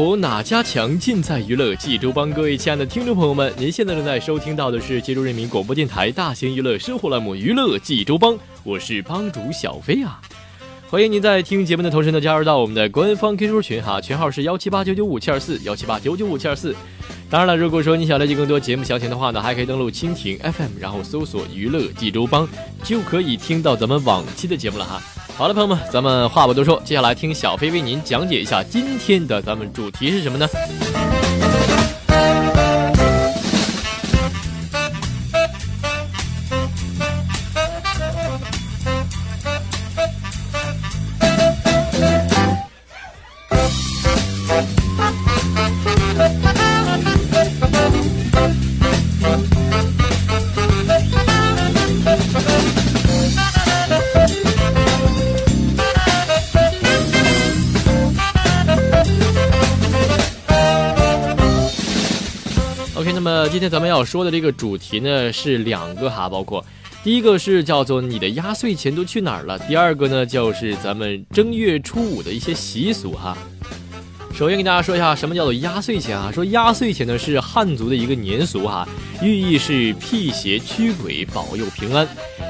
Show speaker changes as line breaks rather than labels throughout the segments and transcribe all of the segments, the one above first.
活哪家强？尽在娱乐济州帮。各位亲爱的听众朋友们，您现在正在收听到的是济州人民广播电台大型娱乐生活栏目《娱乐济州帮》，我是帮主小飞啊。欢迎您在听节目的同时呢，加入到我们的官方 QQ 群哈，群号是幺七八九九五七二四幺七八九九五七二四。当然了，如果说你想了解更多节目详情的话呢，还可以登录蜻蜓 FM，然后搜索“娱乐济州帮”，就可以听到咱们往期的节目了哈。好了，朋友们，咱们话不多说，接下来听小飞为您讲解一下今天的咱们主题是什么呢？咱们要说的这个主题呢是两个哈，包括第一个是叫做你的压岁钱都去哪儿了，第二个呢就是咱们正月初五的一些习俗哈。首先给大家说一下什么叫做压岁钱啊？说压岁钱呢是汉族的一个年俗哈，寓意是辟邪驱鬼、保佑平安。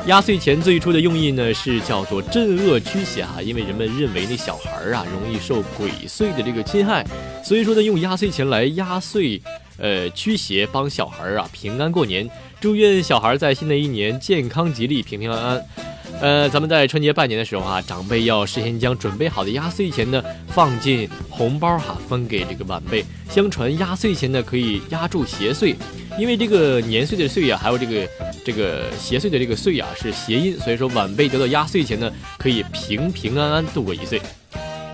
压岁钱最初的用意呢是叫做镇恶驱邪哈，因为人们认为那小孩儿啊容易受鬼祟的这个侵害，所以说呢用压岁钱来压岁。呃，驱邪帮小孩儿啊平安过年，祝愿小孩在新的一年健康吉利、平平安安。呃，咱们在春节拜年的时候啊，长辈要事先将准备好的压岁钱呢放进红包哈，分给这个晚辈。相传压岁钱呢可以压住邪祟，因为这个年岁的岁呀，还有这个这个邪祟的这个岁呀是谐音，所以说晚辈得到压岁钱呢可以平平安安度过一岁。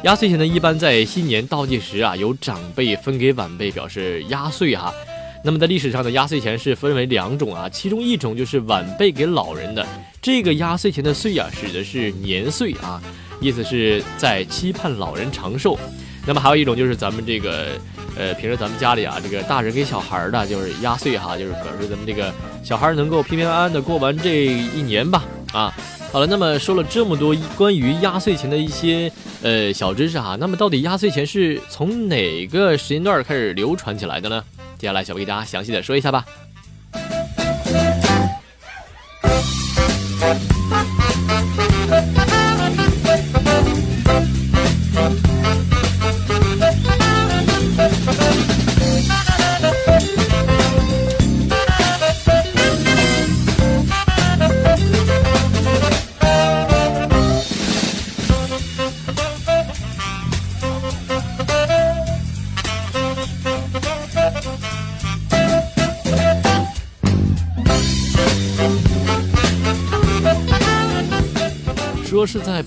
压岁钱呢，一般在新年倒计时啊，由长辈分给晚辈，表示压岁哈。那么在历史上的压岁钱是分为两种啊，其中一种就是晚辈给老人的，这个压岁钱的岁啊，指的是年岁啊，意思是在期盼老人长寿。那么还有一种就是咱们这个，呃，平时咱们家里啊，这个大人给小孩的，就是压岁哈，就是表示咱们这个小孩能够平平安安的过完这一年吧啊。好了，那么说了这么多关于压岁钱的一些呃小知识哈，那么到底压岁钱是从哪个时间段开始流传起来的呢？接下来小飞给大家详细的说一下吧。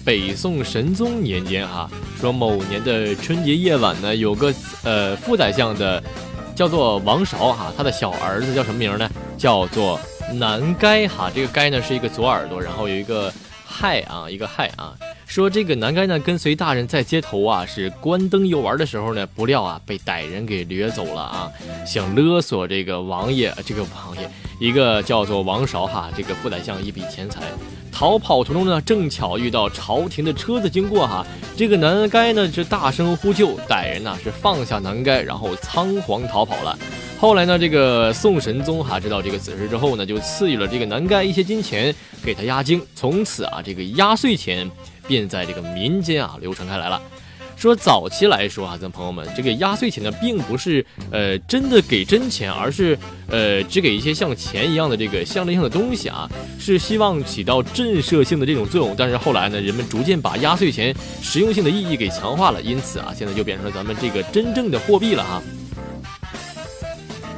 北宋神宗年间哈，说某年的春节夜晚呢，有个呃副宰相的，叫做王韶哈，他的小儿子叫什么名呢？叫做南该哈，这个该呢是一个左耳朵，然后有一个亥啊，一个亥啊。说这个南该呢跟随大人在街头啊是关灯游玩的时候呢，不料啊被歹人给掠走了啊，想勒索这个王爷，这个王爷一个叫做王韶哈，这个副宰相一笔钱财。逃跑途中呢，正巧遇到朝廷的车子经过哈，这个南该呢是大声呼救，歹人呢是放下南该，然后仓皇逃跑了。后来呢，这个宋神宗哈知道这个此事之后呢，就赐予了这个南该一些金钱给他压惊，从此啊这个压岁钱便在这个民间啊流传开来了。说早期来说啊，咱朋友们这个压岁钱呢，并不是呃真的给真钱，而是呃只给一些像钱一样的这个象征性的东西啊，是希望起到震慑性的这种作用。但是后来呢，人们逐渐把压岁钱实用性的意义给强化了，因此啊，现在就变成了咱们这个真正的货币了哈。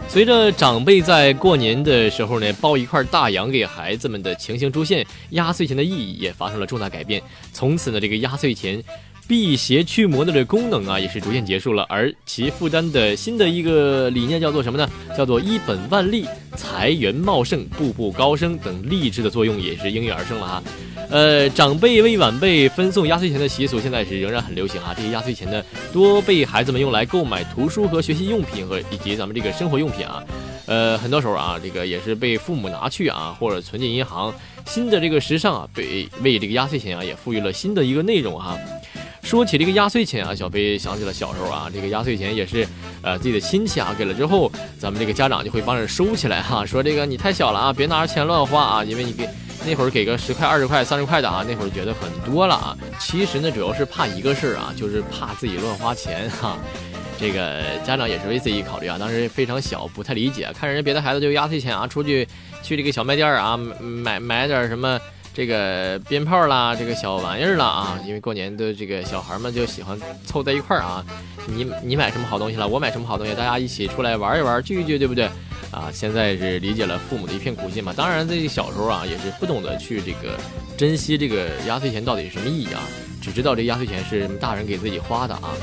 随着长辈在过年的时候呢，包一块大洋给孩子们的情形出现，压岁钱的意义也发生了重大改变。从此呢，这个压岁钱。辟邪驱魔的这功能啊，也是逐渐结束了，而其负担的新的一个理念叫做什么呢？叫做一本万利、财源茂盛、步步高升等励志的作用也是应运而生了哈。呃，长辈为晚辈分送压岁钱的习俗现在是仍然很流行啊。这些压岁钱呢，多被孩子们用来购买图书和学习用品和以及咱们这个生活用品啊。呃，很多时候啊，这个也是被父母拿去啊，或者存进银行。新的这个时尚啊，被为这个压岁钱啊也赋予了新的一个内容哈。说起这个压岁钱啊，小飞想起了小时候啊，这个压岁钱也是，呃，自己的亲戚啊给了之后，咱们这个家长就会帮着收起来哈，说这个你太小了啊，别拿着钱乱花啊，因为你给那会儿给个十块、二十块、三十块的啊，那会儿觉得很多了啊。其实呢，主要是怕一个事儿啊，就是怕自己乱花钱哈。这个家长也是为自己考虑啊，当时非常小，不太理解，看人家别的孩子就压岁钱啊，出去去这个小卖店啊买买点什么。这个鞭炮啦，这个小玩意儿啦啊，因为过年的这个小孩们就喜欢凑在一块儿啊。你你买什么好东西了？我买什么好东西？大家一起出来玩一玩，聚一聚，对不对？啊，现在是理解了父母的一片苦心嘛。当然，这个小时候啊，也是不懂得去这个珍惜这个压岁钱到底是什么意义啊，只知道这压岁钱是大人给自己花的啊。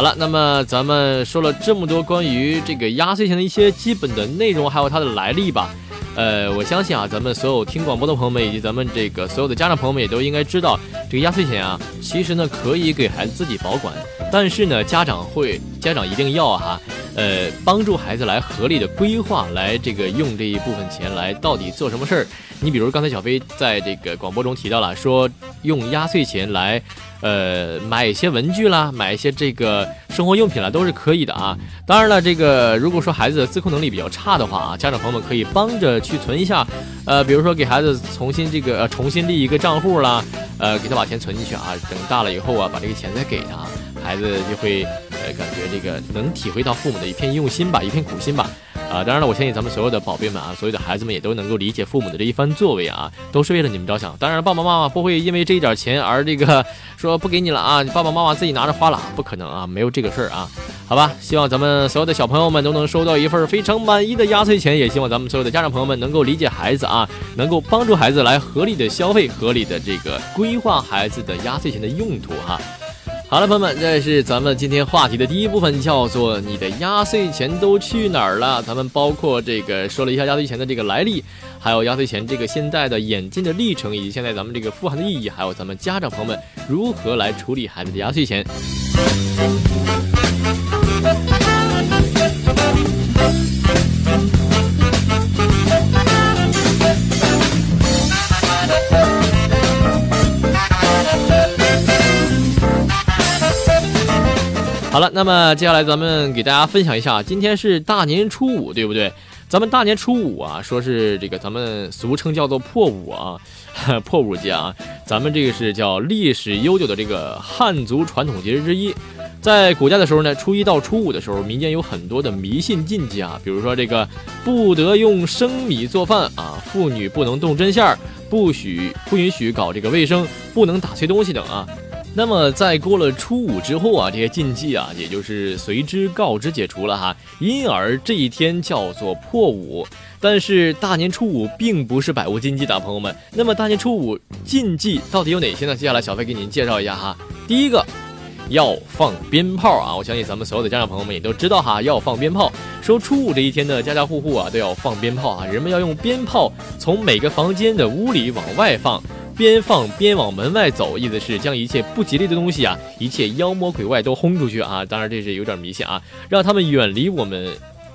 好了，那么咱们说了这么多关于这个压岁钱的一些基本的内容，还有它的来历吧。呃，我相信啊，咱们所有听广播的朋友们，以及咱们这个所有的家长朋友们，也都应该知道，这个压岁钱啊，其实呢可以给孩子自己保管，但是呢，家长会，家长一定要哈，呃，帮助孩子来合理的规划，来这个用这一部分钱来到底做什么事儿。你比如刚才小飞在这个广播中提到了，说用压岁钱来。呃，买一些文具啦，买一些这个生活用品啦，都是可以的啊。当然了，这个如果说孩子的自控能力比较差的话啊，家长朋友们可以帮着去存一下。呃，比如说给孩子重新这个重新立一个账户啦，呃，给他把钱存进去啊。等大了以后啊，把这个钱再给他，孩子就会呃感觉这个能体会到父母的一片用心吧，一片苦心吧。啊，当然了，我相信咱们所有的宝贝们啊，所有的孩子们也都能够理解父母的这一番作为啊，都是为了你们着想。当然，爸爸妈妈不会因为这一点钱而这个说不给你了啊，你爸爸妈妈自己拿着花了，不可能啊，没有这个事儿啊。好吧，希望咱们所有的小朋友们都能收到一份非常满意的压岁钱，也希望咱们所有的家长朋友们能够理解孩子啊，能够帮助孩子来合理的消费，合理的这个规划孩子的压岁钱的用途哈。好了，朋友们，这是咱们今天话题的第一部分，叫做“你的压岁钱都去哪儿了”。咱们包括这个说了一下压岁钱的这个来历，还有压岁钱这个现在的演进的历程，以及现在咱们这个富含的意义，还有咱们家长朋友们如何来处理孩子的压岁钱。好了，那么接下来咱们给大家分享一下，今天是大年初五，对不对？咱们大年初五啊，说是这个咱们俗称叫做破五啊，破五节啊，咱们这个是叫历史悠久的这个汉族传统节日之一。在古代的时候呢，初一到初五的时候，民间有很多的迷信禁忌啊，比如说这个不得用生米做饭啊，妇女不能动针线儿，不许不允许搞这个卫生，不能打碎东西等啊。那么在过了初五之后啊，这些禁忌啊，也就是随之告知解除了哈，因而这一天叫做破五。但是大年初五并不是百无禁忌的，朋友们。那么大年初五禁忌到底有哪些呢？接下来小飞给您介绍一下哈。第一个，要放鞭炮啊！我相信咱们所有的家长朋友们也都知道哈，要放鞭炮。说初五这一天呢，家家户户啊都要放鞭炮啊，人们要用鞭炮从每个房间的屋里往外放，边放边往门外走，意思是将一切不吉利的东西啊，一切妖魔鬼怪都轰出去啊！当然这是有点迷信啊，让他们远离我们，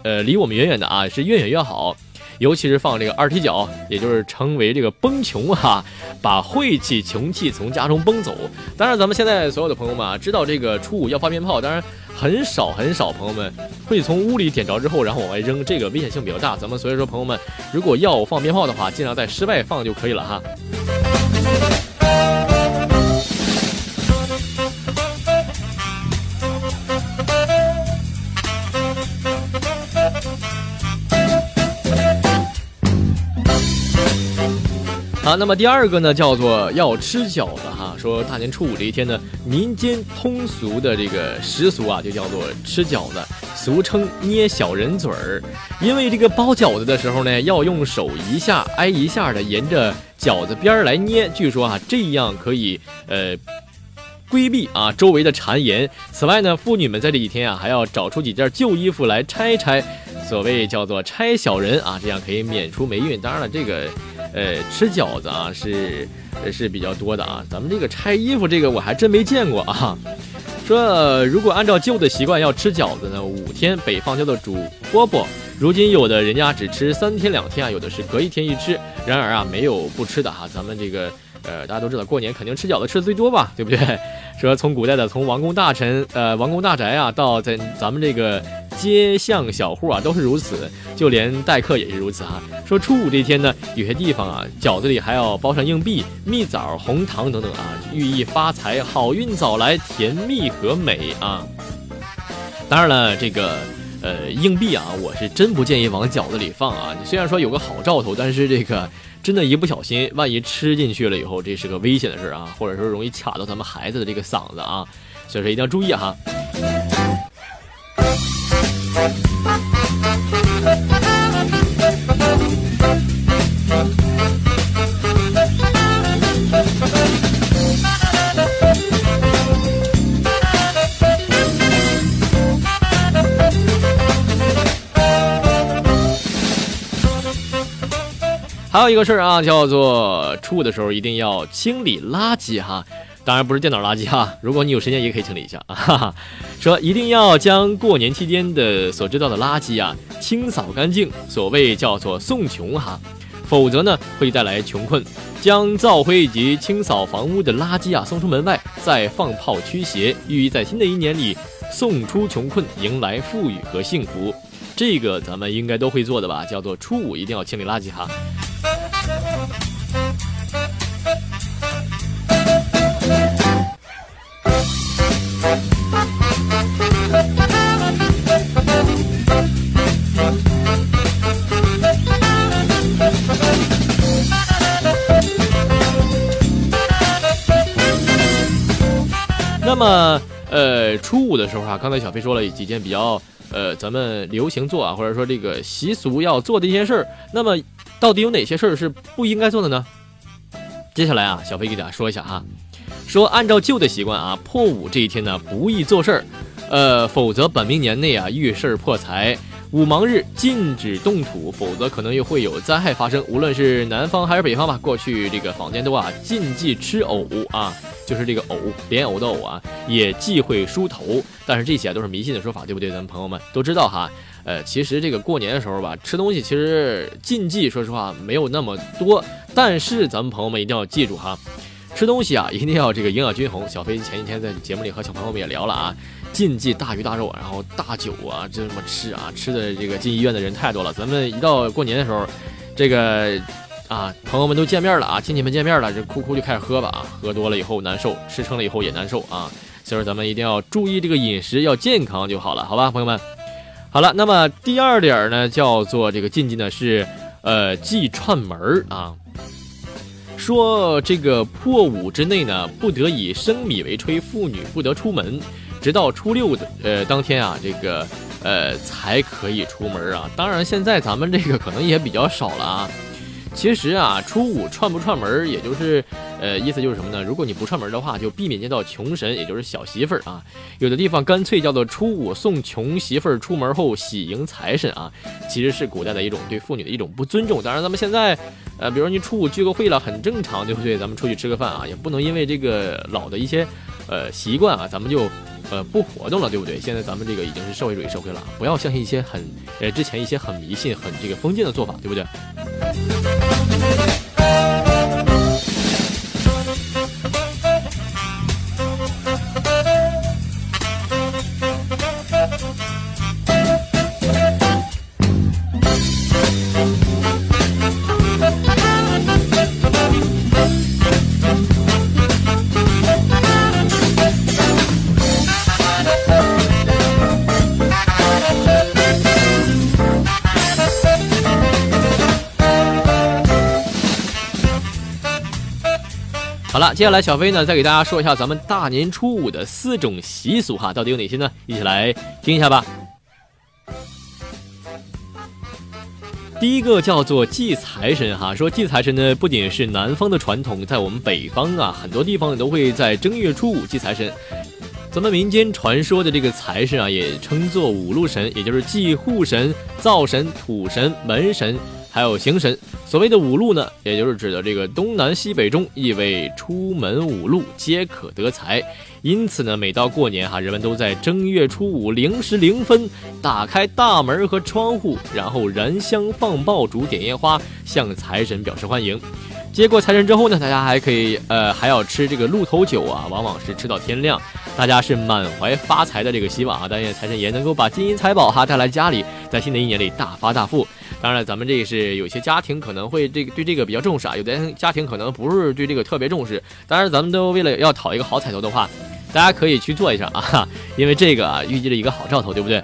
呃，离我们远远的啊，是越远越好。尤其是放这个二踢脚，也就是称为这个崩穷哈，把晦气穷气从家中崩走。当然，咱们现在所有的朋友们啊，知道这个初五要放鞭炮，当然很少很少朋友们会从屋里点着之后然后往外扔，这个危险性比较大。咱们所以说，朋友们如果要放鞭炮的话，尽量在室外放就可以了哈。好，那么第二个呢，叫做要吃饺子哈。说大年初五这一天呢，民间通俗的这个习俗啊，就叫做吃饺子，俗称捏小人嘴儿。因为这个包饺子的时候呢，要用手一下挨一下的沿着饺子边儿来捏，据说啊，这样可以呃规避啊周围的谗言。此外呢，妇女们在这几天啊，还要找出几件旧衣服来拆拆，所谓叫做拆小人啊，这样可以免除霉运。当然了，这个。呃，吃饺子啊，是是比较多的啊。咱们这个拆衣服，这个我还真没见过啊。说如果按照旧的习惯要吃饺子呢，五天北方叫做煮饽饽。如今有的人家只吃三天两天啊，有的是隔一天一吃。然而啊，没有不吃的哈。咱们这个呃，大家都知道过年肯定吃饺子吃的最多吧，对不对？说从古代的从王公大臣呃王公大宅啊，到在咱们这个。街巷小户啊，都是如此，就连待客也是如此哈。说初五这天呢，有些地方啊，饺子里还要包上硬币、蜜枣、红糖等等啊，寓意发财、好运早来、甜蜜和美啊。当然了，这个呃硬币啊，我是真不建议往饺子里放啊。你虽然说有个好兆头，但是这个真的，一不小心，万一吃进去了以后，这是个危险的事儿啊，或者说容易卡到咱们孩子的这个嗓子啊，所以说一定要注意哈。还有一个事儿啊，叫做初五的时候一定要清理垃圾哈，当然不是电脑垃圾哈，如果你有时间也可以清理一下啊。哈 哈说一定要将过年期间的所知道的垃圾啊清扫干净，所谓叫做送穷哈，否则呢会带来穷困。将灶灰以及清扫房屋的垃圾啊送出门外，再放炮驱邪，寓意在新的一年里送出穷困，迎来富裕和幸福。这个咱们应该都会做的吧？叫做初五一定要清理垃圾哈。那么，呃，初五的时候啊，刚才小飞说了几件比较，呃，咱们流行做啊，或者说这个习俗要做的一些事儿。那么，到底有哪些事儿是不应该做的呢？接下来啊，小飞给大家说一下哈，说按照旧的习惯啊，破五这一天呢，不宜做事儿，呃，否则本命年内啊，遇事破财。五芒日禁止动土，否则可能又会有灾害发生。无论是南方还是北方吧，过去这个坊间都啊禁忌吃藕啊，就是这个藕莲藕的藕啊，也忌讳梳头。但是这些都是迷信的说法，对不对？咱们朋友们都知道哈。呃，其实这个过年的时候吧，吃东西其实禁忌，说实话没有那么多。但是咱们朋友们一定要记住哈，吃东西啊一定要这个营养均衡。小飞前几天在节目里和小朋友们也聊了啊。禁忌大鱼大肉，然后大酒啊，就这么吃啊，吃的这个进医院的人太多了。咱们一到过年的时候，这个啊，朋友们都见面了啊，亲戚们见面了，这哭哭就开始喝吧啊，喝多了以后难受，吃撑了以后也难受啊。所以说咱们一定要注意这个饮食，要健康就好了，好吧，朋友们。好了，那么第二点呢，叫做这个禁忌呢是呃忌串门啊，说这个破五之内呢，不得以生米为炊，妇女不得出门。直到初六的呃当天啊，这个呃才可以出门啊。当然，现在咱们这个可能也比较少了啊。其实啊，初五串不串门，也就是呃，意思就是什么呢？如果你不串门的话，就避免见到穷神，也就是小媳妇儿啊。有的地方干脆叫做初五送穷媳妇儿出门后喜迎财神啊，其实是古代的一种对妇女的一种不尊重。当然，咱们现在，呃，比如说你初五聚个会了，很正常，对不对？咱们出去吃个饭啊，也不能因为这个老的一些，呃，习惯啊，咱们就，呃，不活动了，对不对？现在咱们这个已经是社会主义社会了，不要相信一些很，呃，之前一些很迷信、很这个封建的做法，对不对？接下来小飞呢，再给大家说一下咱们大年初五的四种习俗哈，到底有哪些呢？一起来听一下吧。第一个叫做祭财神哈，说祭财神呢，不仅是南方的传统，在我们北方啊，很多地方都会在正月初五祭财神。咱们民间传说的这个财神啊，也称作五路神，也就是祭户神、灶神、土神、门神。还有行神，所谓的五路呢，也就是指的这个东南西北中，意味出门五路皆可得财。因此呢，每到过年哈，人们都在正月初五零时零分打开大门和窗户，然后燃香放爆竹、点烟花，向财神表示欢迎。接过财神之后呢，大家还可以呃还要吃这个鹿头酒啊，往往是吃到天亮。大家是满怀发财的这个希望啊，但愿财神爷能够把金银财宝哈带来家里，在新的一年里大发大富。当然，咱们这是有些家庭可能会这个对这个比较重视啊，有的家庭可能不是对这个特别重视。当然，咱们都为了要讨一个好彩头的话，大家可以去做一下啊，因为这个啊预计了一个好兆头，对不对？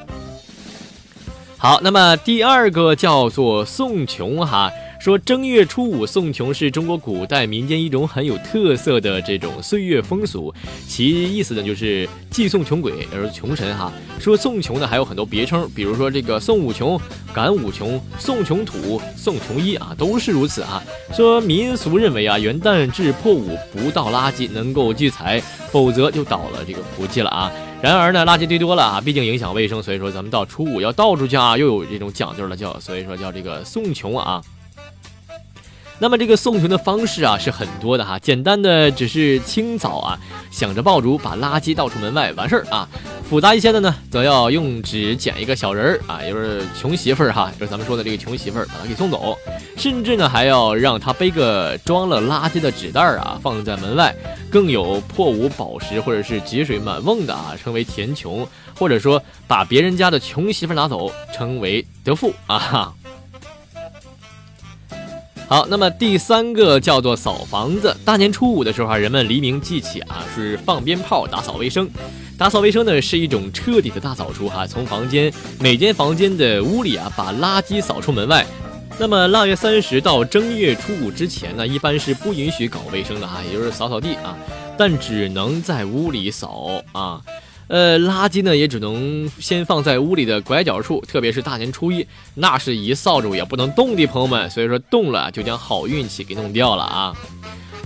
好，那么第二个叫做送穷哈。说正月初五送穷是中国古代民间一种很有特色的这种岁月风俗，其意思呢就是祭送穷鬼，而穷神哈。说送穷呢还有很多别称，比如说这个送五穷、赶五穷、送穷土、送穷衣啊，都是如此啊。说民俗认为啊，元旦至破五不倒垃圾能够聚财，否则就倒了这个福气了啊。然而呢，垃圾堆多了啊，毕竟影响卫生，所以说咱们到初五要倒出去啊，又有这种讲究了，叫所以说叫这个送穷啊。那么这个送穷的方式啊是很多的哈，简单的只是清早啊，想着爆竹把垃圾倒出门外完事儿啊，复杂一些的呢，则要用纸剪一个小人儿啊，也就是穷媳妇儿哈，就是咱们说的这个穷媳妇儿，把它给送走，甚至呢还要让他背个装了垃圾的纸袋儿啊，放在门外，更有破五宝石或者是积水满瓮的啊，称为填穷，或者说把别人家的穷媳妇儿拿走，称为得富啊。哈好，那么第三个叫做扫房子。大年初五的时候啊，人们黎明即起啊，是放鞭炮、打扫卫生。打扫卫生呢，是一种彻底的大扫除哈，从房间每间房间的屋里啊，把垃圾扫出门外。那么腊月三十到正月初五之前呢，一般是不允许搞卫生的啊，也就是扫扫地啊，但只能在屋里扫啊。呃，垃圾呢也只能先放在屋里的拐角处，特别是大年初一，那是一扫帚也不能动的，朋友们。所以说动了就将好运气给弄掉了啊。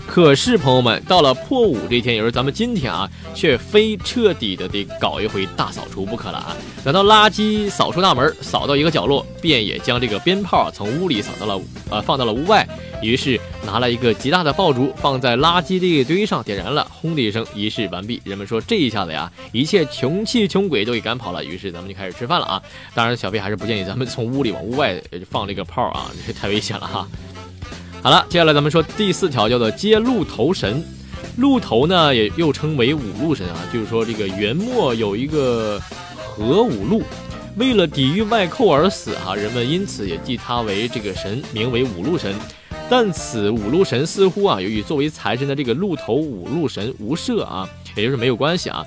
可是朋友们，到了破五这天，也就是咱们今天啊，却非彻底的得搞一回大扫除不可了啊。等到垃圾扫出大门，扫到一个角落，便也将这个鞭炮从屋里扫到了，呃，放到了屋外。于是拿了一个极大的爆竹，放在垃圾这一堆上，点燃了，轰的一声，仪式完毕。人们说这一下子呀，一切穷气穷鬼都给赶跑了。于是咱们就开始吃饭了啊！当然，小飞还是不建议咱们从屋里往屋外放这个炮啊，这太危险了哈。好了，接下来咱们说第四条，叫做接鹿头神。鹿头呢，也又称为五路神啊，就是说这个元末有一个何五路，为了抵御外寇而死啊，人们因此也记他为这个神，名为五路神。但此五路神似乎啊，由于作为财神的这个鹿头五路神无赦啊，也就是没有关系啊。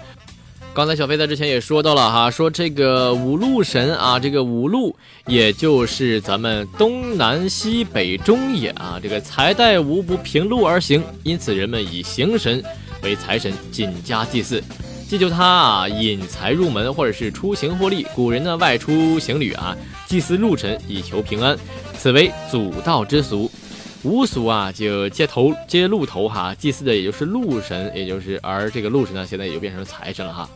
刚才小飞在之前也说到了哈，说这个五路神啊，这个五路也就是咱们东南西北中也啊，这个财带无不平路而行，因此人们以行神为财神，紧加祭祀，祈求他啊引财入门或者是出行获利。古人呢外出行旅啊，祭祀路神以求平安，此为祖道之俗。五俗啊，就接头接鹿头哈，祭祀的也就是鹿神，也就是而这个鹿神呢，现在也就变成财神了哈。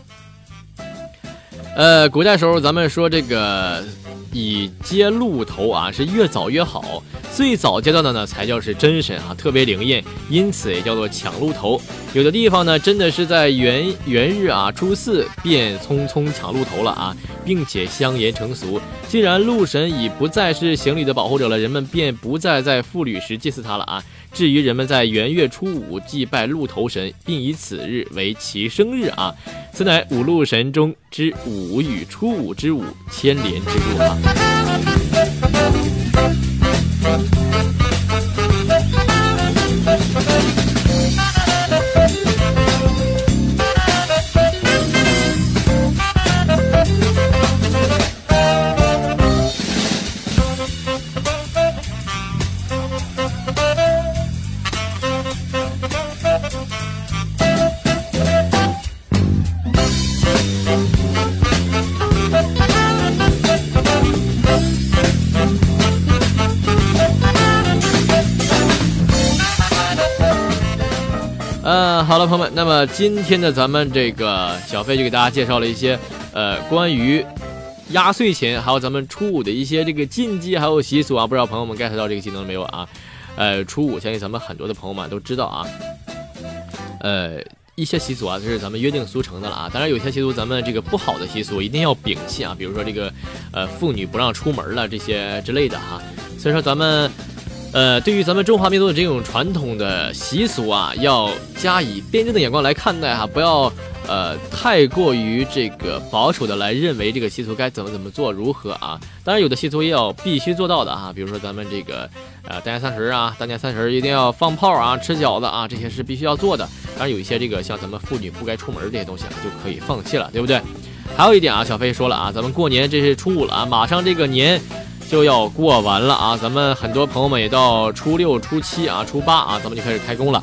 呃，古代时候咱们说这个以接鹿头啊，是越早越好。最早阶段的呢，才叫是真神啊，特别灵验，因此也叫做抢鹿头。有的地方呢，真的是在元元日啊初四便匆匆抢鹿头了啊，并且香言成俗。既然鹿神已不再是行礼的保护者了，人们便不再在妇女时祭祀他了啊。至于人们在元月初五祭拜鹿头神，并以此日为其生日啊，此乃五路神中之五与初五之五牵连之故啊。朋友们，那么今天的咱们这个小飞就给大家介绍了一些，呃，关于压岁钱，还有咱们初五的一些这个禁忌还有习俗啊，不知道朋友们 get 到这个技能没有啊？呃，初五相信咱们很多的朋友们都知道啊，呃，一些习俗啊，这是咱们约定俗成的了啊。当然，有些习俗咱们这个不好的习俗一定要摒弃啊，比如说这个，呃，妇女不让出门了这些之类的哈。所以说咱们。呃，对于咱们中华民族的这种传统的习俗啊，要加以辩证的眼光来看待哈，不要呃太过于这个保守的来认为这个习俗该怎么怎么做如何啊。当然，有的习俗也要必须做到的哈，比如说咱们这个呃大年三十啊，大年三十一定要放炮啊，吃饺子啊，这些是必须要做的。当然，有一些这个像咱们妇女不该出门这些东西啊，就可以放弃了，对不对？还有一点啊，小飞说了啊，咱们过年这是初五了啊，马上这个年。就要过完了啊！咱们很多朋友们也到初六、初七啊、初八啊，咱们就开始开工了。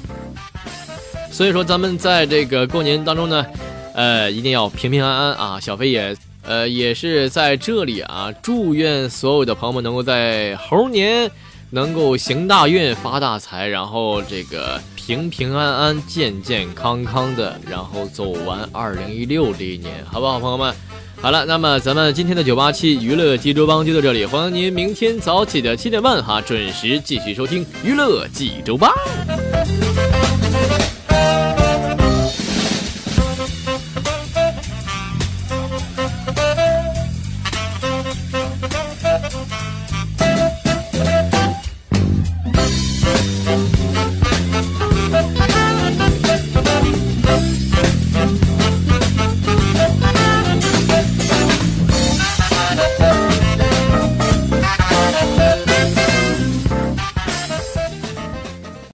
所以说，咱们在这个过年当中呢，呃，一定要平平安安啊！小飞也呃也是在这里啊，祝愿所有的朋友们能够在猴年能够行大运、发大财，然后这个平平安安、健健康康的，然后走完二零一六这一年，好不好，朋友们？好了，那么咱们今天的九八七娱乐济州帮就到这里，欢迎您明天早起的七点半哈，准时继续收听娱乐济州帮。